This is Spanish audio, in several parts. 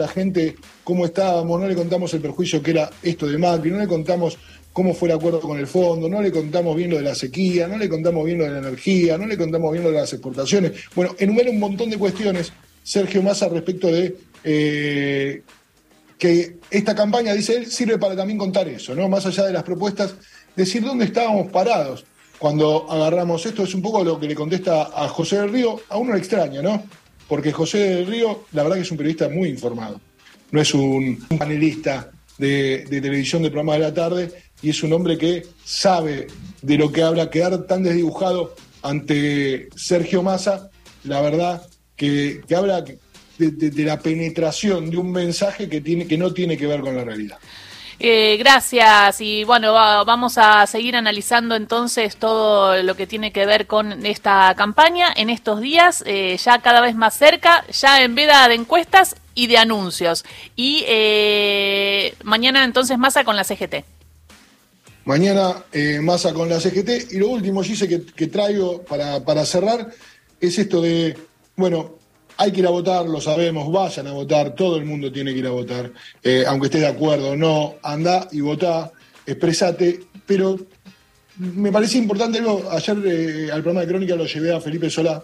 la gente cómo estábamos, no le contamos el perjuicio que era esto de Macri, no le contamos cómo fue el acuerdo con el fondo, no le contamos bien lo de la sequía, no le contamos bien lo de la energía, no le contamos bien lo de las exportaciones. Bueno, enumera un montón de cuestiones, Sergio Massa, respecto de eh, que esta campaña, dice él, sirve para también contar eso, ¿no? Más allá de las propuestas, decir dónde estábamos parados cuando agarramos esto, es un poco lo que le contesta a José del Río, a uno le extraña, ¿no? Porque José del Río, la verdad que es un periodista muy informado, no es un panelista de, de televisión de programa de la tarde, y es un hombre que sabe de lo que habla, quedar tan desdibujado ante Sergio Massa, la verdad que, habla de, la penetración de un mensaje que, tiene, que no tiene que ver con la realidad. Eh, gracias y bueno, vamos a seguir analizando entonces todo lo que tiene que ver con esta campaña en estos días, eh, ya cada vez más cerca, ya en veda de encuestas y de anuncios. Y eh, mañana entonces Massa con la CGT. Mañana eh, Massa con la CGT. Y lo último, Gise, que, que traigo para, para cerrar, es esto de, bueno, hay que ir a votar, lo sabemos, vayan a votar, todo el mundo tiene que ir a votar, eh, aunque esté de acuerdo o no, anda y votá, expresate, pero me parecía importante algo, ayer eh, al programa de Crónica lo llevé a Felipe Solá,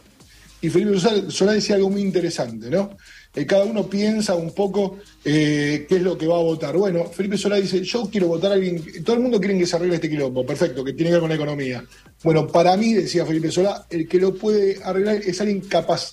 y Felipe Solá decía algo muy interesante, ¿no? Cada uno piensa un poco eh, qué es lo que va a votar. Bueno, Felipe Solá dice, yo quiero votar a alguien, todo el mundo quiere que se arregle este quilombo, perfecto, que tiene que ver con la economía. Bueno, para mí, decía Felipe Solá, el que lo puede arreglar es alguien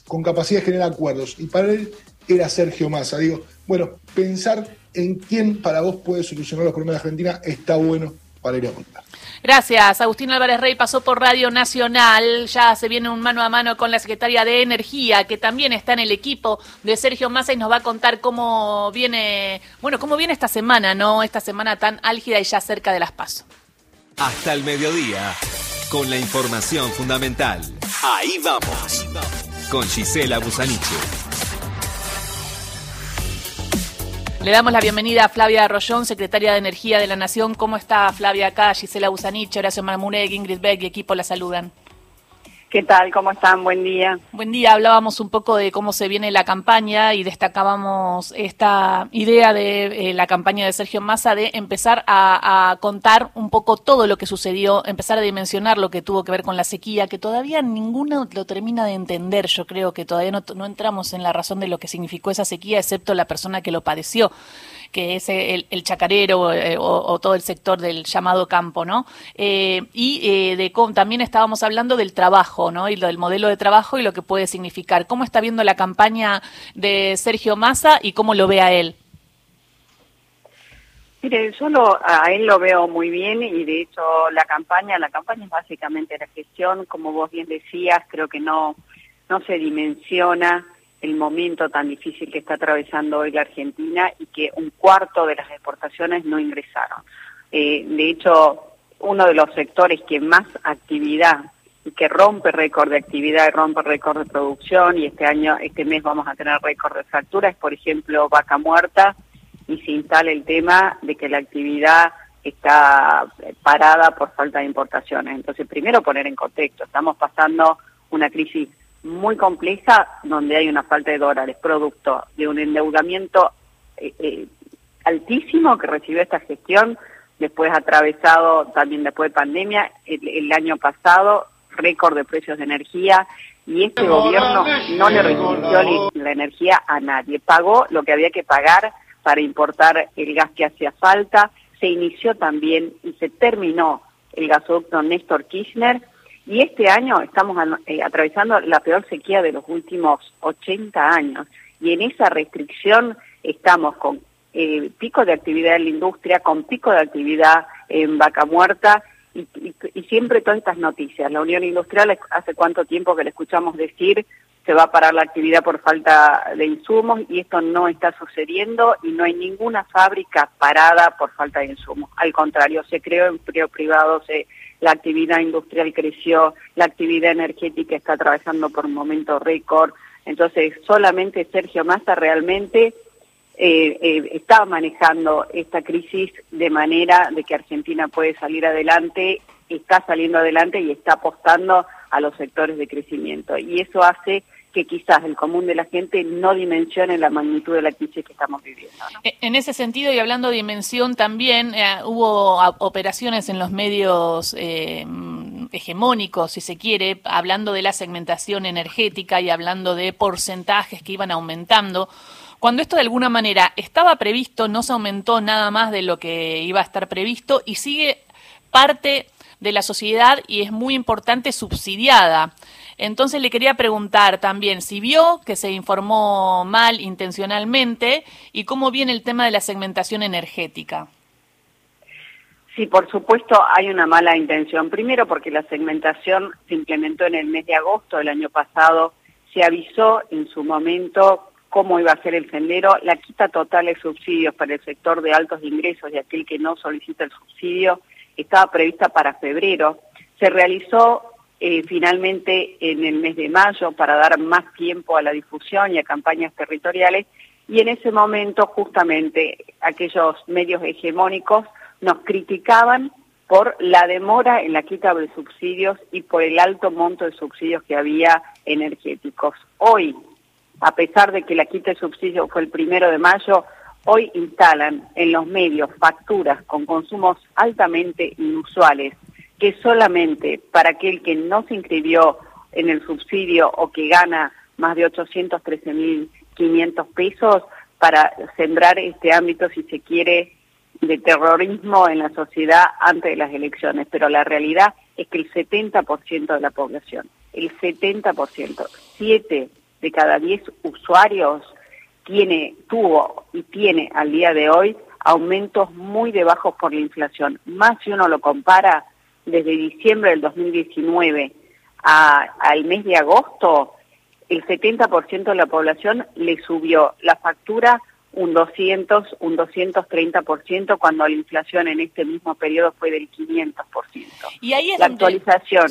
con capacidad de generar acuerdos. Y para él era Sergio Massa. Digo, bueno, pensar en quién para vos puede solucionar los problemas de Argentina está bueno para ir a votar. Gracias. Agustín Álvarez Rey pasó por Radio Nacional. Ya se viene un mano a mano con la secretaria de Energía, que también está en el equipo de Sergio Massa y nos va a contar cómo viene, bueno, cómo viene esta semana, ¿no? Esta semana tan álgida y ya cerca de las pasos. Hasta el mediodía, con la información fundamental. Ahí vamos. Con Gisela Busaniche. Le damos la bienvenida a Flavia Arroyón, secretaria de Energía de la Nación. ¿Cómo está Flavia acá? Gisela Busanich, Horacio Marmurek, Ingrid Beck y equipo la saludan. ¿Qué tal? ¿Cómo están? Buen día. Buen día. Hablábamos un poco de cómo se viene la campaña y destacábamos esta idea de eh, la campaña de Sergio Massa de empezar a, contar un poco todo lo que sucedió, empezar a dimensionar lo que tuvo que ver con la sequía, que todavía ninguno lo termina de entender. Yo creo que todavía no entramos en la razón de lo que significó esa sequía, excepto la persona que lo padeció que es el, chacarero eh, o, todo el sector del llamado campo, ¿no? Eh, y eh, de también estábamos hablando del trabajo, ¿no? Y del modelo de trabajo y lo que puede significar. ¿Cómo está viendo la campaña de Sergio Massa y cómo lo ve a él? Mire, yo a él lo veo muy bien y de hecho la campaña, la campaña es básicamente la gestión, como vos bien decías, creo que no, no se dimensiona el momento tan difícil que está atravesando hoy la Argentina y que un cuarto de las exportaciones no ingresaron. Eh, de hecho, uno de los sectores que más actividad y que rompe récord de actividad y rompe récord de producción y este año, este mes vamos a tener récord de factura es por ejemplo vaca muerta y se instala el tema de que la actividad está parada por falta de importaciones. Entonces, primero poner en contexto, estamos pasando una crisis muy compleja donde hay una falta de dólares, producto de un endeudamiento eh, eh, altísimo que recibió esta gestión, después atravesado también después de pandemia, el, año pasado, récord de precios de energía, y este gobierno no le resistió la energía a nadie, pagó lo que había que pagar para importar el gas que hacía falta, se inició también y se terminó el gasoducto Néstor Kirchner, y este año estamos eh, atravesando la peor sequía de los últimos 80 años. Y en esa restricción estamos con eh, pico de actividad en la industria, con pico de actividad en vaca muerta y, y, siempre todas estas noticias. La Unión Industrial, hace cuánto tiempo que le escuchamos decir se va a parar la actividad por falta de insumos y esto no está sucediendo y no hay ninguna fábrica parada por falta de insumos. Al contrario, se creó empleo privado, se la actividad industrial creció, la actividad energética está atravesando por un momento récord. Entonces, solamente Sergio Massa realmente eh, eh, está manejando esta crisis de manera de que Argentina puede salir adelante, está saliendo adelante y está apostando a los sectores de crecimiento. Y eso hace que quizás el común de la gente no dimensione la magnitud de la crisis que estamos viviendo. E, en ese sentido, y hablando de dimensión también, eh, hubo operaciones en los medios eh, hegemónicos, si se quiere, hablando de la segmentación energética y hablando de porcentajes que iban aumentando. Cuando esto de alguna manera estaba previsto, no se aumentó nada más de lo que iba a estar previsto y sigue parte de la sociedad y es muy importante subsidiada. Entonces le quería preguntar también si vio que se informó mal intencionalmente y cómo viene el tema de la segmentación energética. Sí, por supuesto hay una mala intención. Primero porque la segmentación se implementó en el mes de agosto del año pasado. Se avisó en su momento cómo iba a ser el sendero. La quita total de subsidios para el sector de altos ingresos y aquel que no solicita el subsidio estaba prevista para febrero. Se realizó eh, finalmente en el mes de mayo para dar más tiempo a la difusión y a campañas territoriales y en ese momento justamente aquellos medios hegemónicos nos criticaban por la demora en la quita de subsidios y por el alto monto de subsidios que había energéticos. Hoy, a pesar de que la quita de subsidios fue el primero de mayo, hoy instalan en los medios facturas con consumos altamente inusuales que solamente para aquel que no se inscribió en el subsidio o que gana más de 813.500 pesos para sembrar este ámbito, si se quiere, de terrorismo en la sociedad antes de las elecciones. Pero la realidad es que el 70% de la población, el 70%, 7 de cada 10 usuarios tiene, tuvo y tiene al día de hoy aumentos muy de bajos por la inflación. Más si uno lo compara desde diciembre del 2019 al mes de agosto, el 70% de la población le subió la factura un 200, un 230%, cuando la inflación en este mismo periodo fue del 500%. Y ahí es la actualización,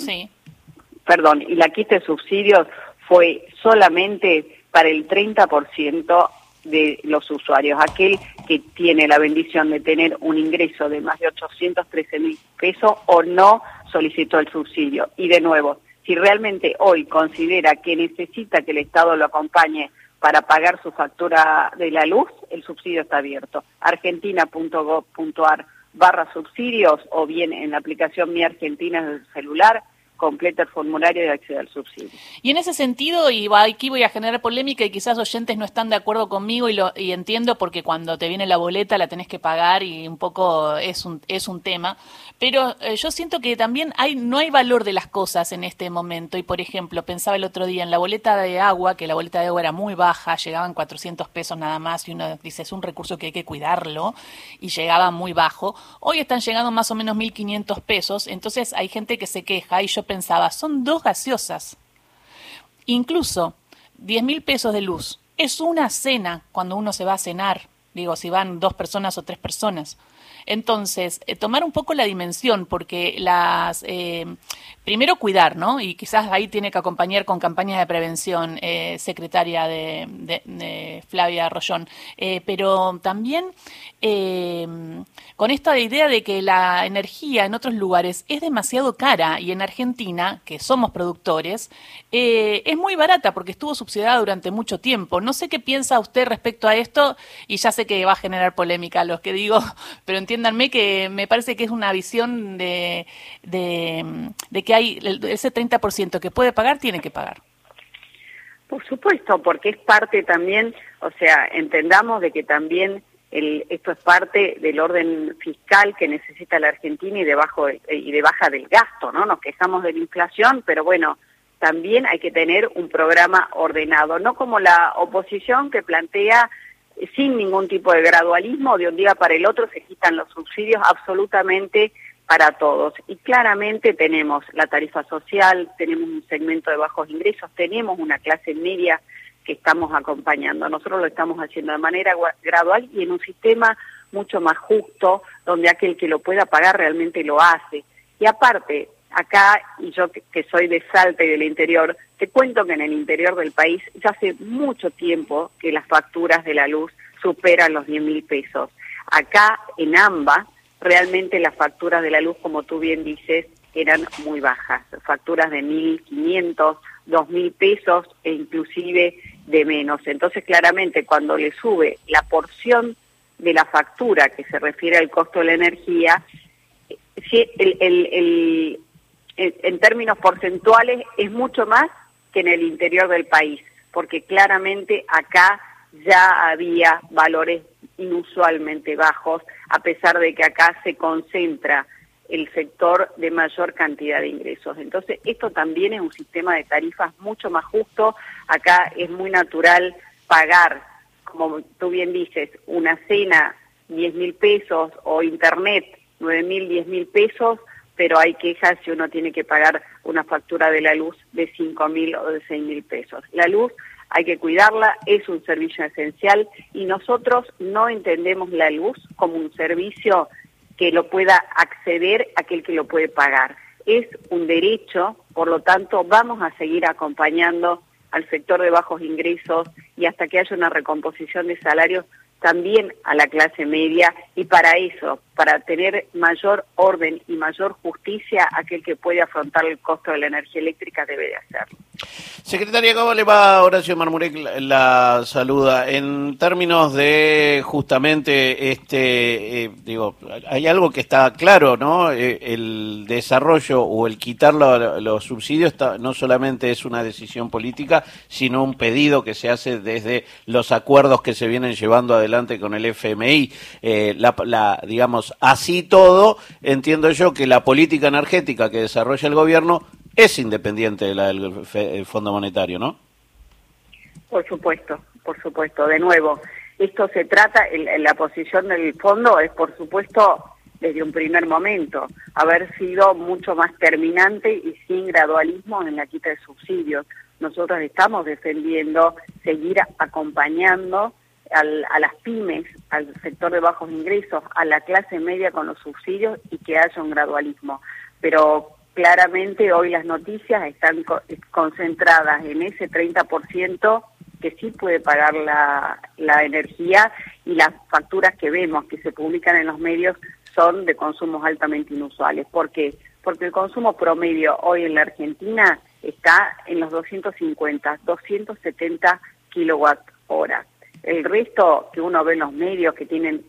perdón, y la quita de subsidios fue solamente para el 30% de los usuarios. Aquel que tiene la bendición de tener un ingreso de más de 813 mil pesos o no solicitó el subsidio. Y de nuevo, si realmente hoy considera que necesita que el Estado lo acompañe para pagar su factura de la luz, el subsidio está abierto. argentina.gov.ar barra subsidios o bien en la aplicación Mi Argentina del celular completa el formulario y accede al subsidio. Y en ese sentido, y aquí voy a generar polémica y quizás oyentes no están de acuerdo conmigo y, lo, y entiendo porque cuando te viene la boleta la tenés que pagar y un poco es un, es un tema, pero eh, yo siento que también hay, no hay valor de las cosas en este momento. Y por ejemplo, pensaba el otro día en la boleta de agua, que la boleta de agua era muy baja, llegaban 400 pesos nada más y uno dice es un recurso que hay que cuidarlo y llegaba muy bajo, hoy están llegando más o menos 1.500 pesos, entonces hay gente que se queja y yo pensaba, son dos gaseosas. Incluso 10 mil pesos de luz. Es una cena cuando uno se va a cenar. Digo, si van dos personas o tres personas. Entonces, eh, tomar un poco la dimensión, porque las, eh, primero cuidar, ¿no? Y quizás ahí tiene que acompañar con campañas de prevención, eh, secretaria de, Flavia Rollón, pero también con esta idea de que la energía en otros lugares es demasiado cara y en Argentina, que somos productores, es muy barata porque estuvo subsidiada durante mucho tiempo. No sé qué piensa usted respecto a esto y ya sé que va a generar polémica los que digo, pero entiéndanme que me parece que es una visión de, de, que hay ese 30% que puede pagar, tiene que pagar. Por supuesto, porque es parte también, o sea, entendamos de que también el, esto es parte del orden fiscal que necesita la Argentina y de, bajo, y de baja del gasto, ¿no? Nos quejamos de la inflación, pero bueno, también hay que tener un programa ordenado, no como la oposición que plantea sin ningún tipo de gradualismo, de un día para el otro se quitan los subsidios absolutamente para todos. Y claramente tenemos la tarifa social, tenemos un segmento de bajos ingresos, tenemos una clase media que estamos acompañando. Nosotros lo estamos haciendo de manera gradual y en un sistema mucho más justo, donde aquel que lo pueda pagar realmente lo hace. Y aparte, acá, y yo que soy de Salta y del interior, te cuento que en el interior del país ya hace mucho tiempo que las facturas de la luz superan los 10 mil pesos. Acá en AMBA, realmente las facturas de la luz, como tú bien dices, eran muy bajas, facturas de 1.500 dos mil pesos e inclusive de menos. Entonces, claramente, cuando le sube la porción de la factura que se refiere al costo de la energía, en términos porcentuales es mucho más que en el interior del país, porque claramente acá ya había valores inusualmente bajos, a pesar de que acá se concentra el sector de mayor cantidad de ingresos. Entonces, esto también es un sistema de tarifas mucho más justo. Acá es muy natural pagar, como tú bien dices, una cena 10 mil pesos o internet 9 mil, 10 mil pesos, pero hay quejas si uno tiene que pagar una factura de la luz de 5 mil o de 6 mil pesos. La luz hay que cuidarla, es un servicio esencial y nosotros no entendemos la luz como un servicio que lo pueda acceder aquel que lo puede pagar. Es un derecho, por lo tanto vamos a seguir acompañando al sector de bajos ingresos y hasta que haya una recomposición de salarios también a la clase media y para eso, para tener mayor orden y mayor justicia, aquel que puede afrontar el costo de la energía eléctrica debe de hacerlo. Secretaria, ¿cómo le va Horacio Marmurek? La, saluda. En términos de justamente este, eh, digo, hay algo que está claro, ¿no? Eh, el desarrollo o el quitar los subsidios no solamente es una decisión política, sino un pedido que se hace desde los acuerdos que se vienen llevando adelante con el FMI. Eh, la, digamos, así todo, entiendo yo que la política energética que desarrolla el gobierno es independiente de la del Fondo Monetario, ¿no? Por supuesto, por supuesto. De nuevo, esto se trata, la posición del fondo es, por supuesto, desde un primer momento, haber sido mucho más terminante y sin gradualismo en la quita de subsidios. Nosotros estamos defendiendo seguir acompañando a las pymes, al sector de bajos ingresos, a la clase media con los subsidios y que haya un gradualismo. Pero claramente hoy las noticias están concentradas en ese 30% que sí puede pagar la, la energía y las facturas que vemos que se publican en los medios son de consumos altamente inusuales. ¿Por qué? Porque el consumo promedio hoy en la Argentina está en los 250, 270 kilowatt hora. El resto que uno ve en los medios que tienen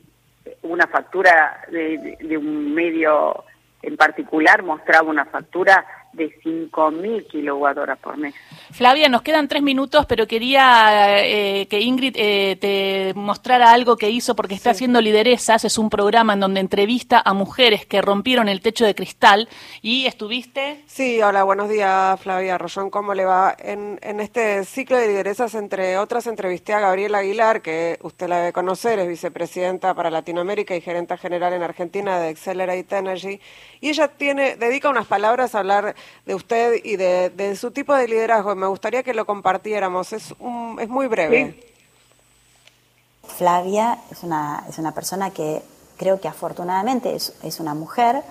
una factura de, un medio en particular mostraba una factura de 5.000 kilowatt horas por mes. Flavia, nos quedan tres minutos, pero quería eh, que Ingrid eh, te mostrara algo que hizo porque está haciendo lideresas. Es un programa en donde entrevista a mujeres que rompieron el techo de cristal y estuviste. Sí, hola, buenos días, Flavia Rollón. ¿Cómo le va? En, en este ciclo de lideresas, entre otras, entrevisté a Gabriela Aguilar, que usted la debe conocer, es vicepresidenta para Latinoamérica y gerenta general en Argentina de Accelerate Energy. Y ella tiene, dedica unas palabras a hablar de usted y de, su tipo de liderazgo. Me gustaría que lo compartiéramos. Es, es muy breve. Flavia es una, es una persona que creo que afortunadamente es, es una mujer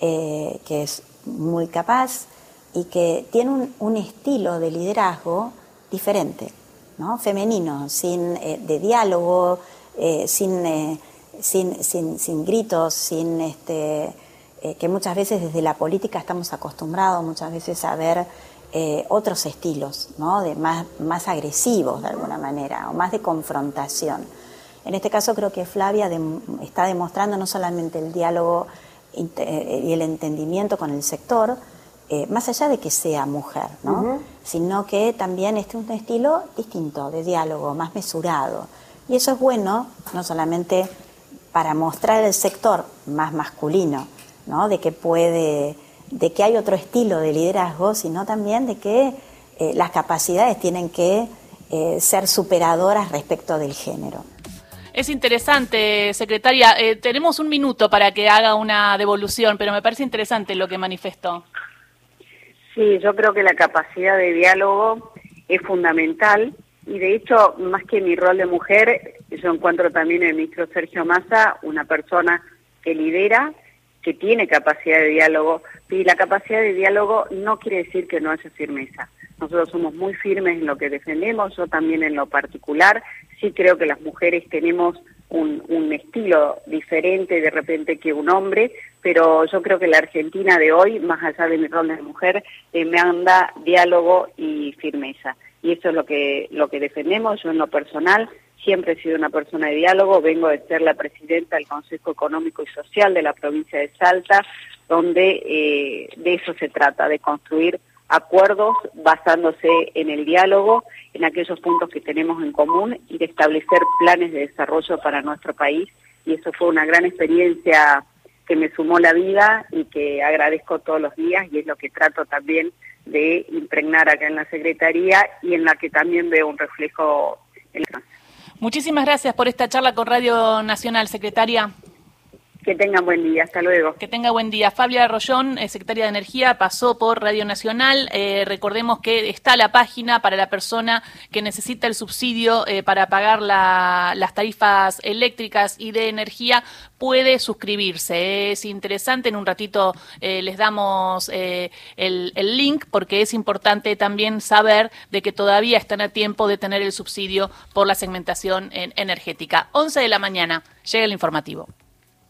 eh, que es muy capaz y que tiene un, un estilo de liderazgo diferente, ¿no? femenino, sin, eh, de diálogo, eh, sin, sin, sin, sin, gritos, sin este, eh, que muchas veces desde la política estamos acostumbrados muchas veces a ver eh, otros estilos, ¿no? de más, más agresivos de alguna manera, o más de confrontación. En este caso creo que Flavia está demostrando no solamente el diálogo eh, y el entendimiento con el sector, más allá de que sea mujer, ¿no? sino que también es un estilo distinto de diálogo, más mesurado. Y eso es bueno, no solamente para mostrar el sector más masculino, de que puede, de que hay otro estilo de liderazgo, sino también de que eh, las capacidades tienen que eh, ser superadoras respecto del género. Es interesante, secretaria. Eh, tenemos un minuto para que haga una devolución, pero me parece interesante lo que manifestó. Sí, yo creo que la capacidad de diálogo es fundamental y de hecho, más que mi rol de mujer, yo encuentro también en el ministro Sergio Massa una persona que lidera, que tiene capacidad de diálogo, y la capacidad de diálogo no quiere decir que no haya firmeza. Nosotros somos muy firmes en lo que defendemos, yo también en lo particular, sí creo que las mujeres tenemos un, estilo diferente de repente que un hombre, pero yo creo que la Argentina de hoy, más allá de mi rol de mujer, demanda diálogo y firmeza. Y eso es lo que, lo que defendemos. Yo en lo personal siempre he sido una persona de diálogo, vengo de ser la presidenta del Consejo Económico y Social de la provincia de Salta, donde eh, de eso se trata, de construir acuerdos basándose en el diálogo, en aquellos puntos que tenemos en común y de establecer planes de desarrollo para nuestro país. Y eso fue una gran experiencia que me sumó la vida y que agradezco todos los días y es lo que trato también de impregnar acá en la Secretaría y en la que también veo un reflejo en el Muchísimas gracias por esta charla con Radio Nacional, secretaria. Que tengan buen día, hasta luego. Que tenga buen día. Fabia Arroyón, eh, secretaria de Energía, pasó por Radio Nacional. Eh, recordemos que está la página para la persona que necesita el subsidio eh, para pagar las tarifas eléctricas y de energía, puede suscribirse. Es interesante, en un ratito les damos el, link porque es importante también saber de que todavía están a tiempo de tener el subsidio por la segmentación energética. 11 de la mañana, llega el informativo.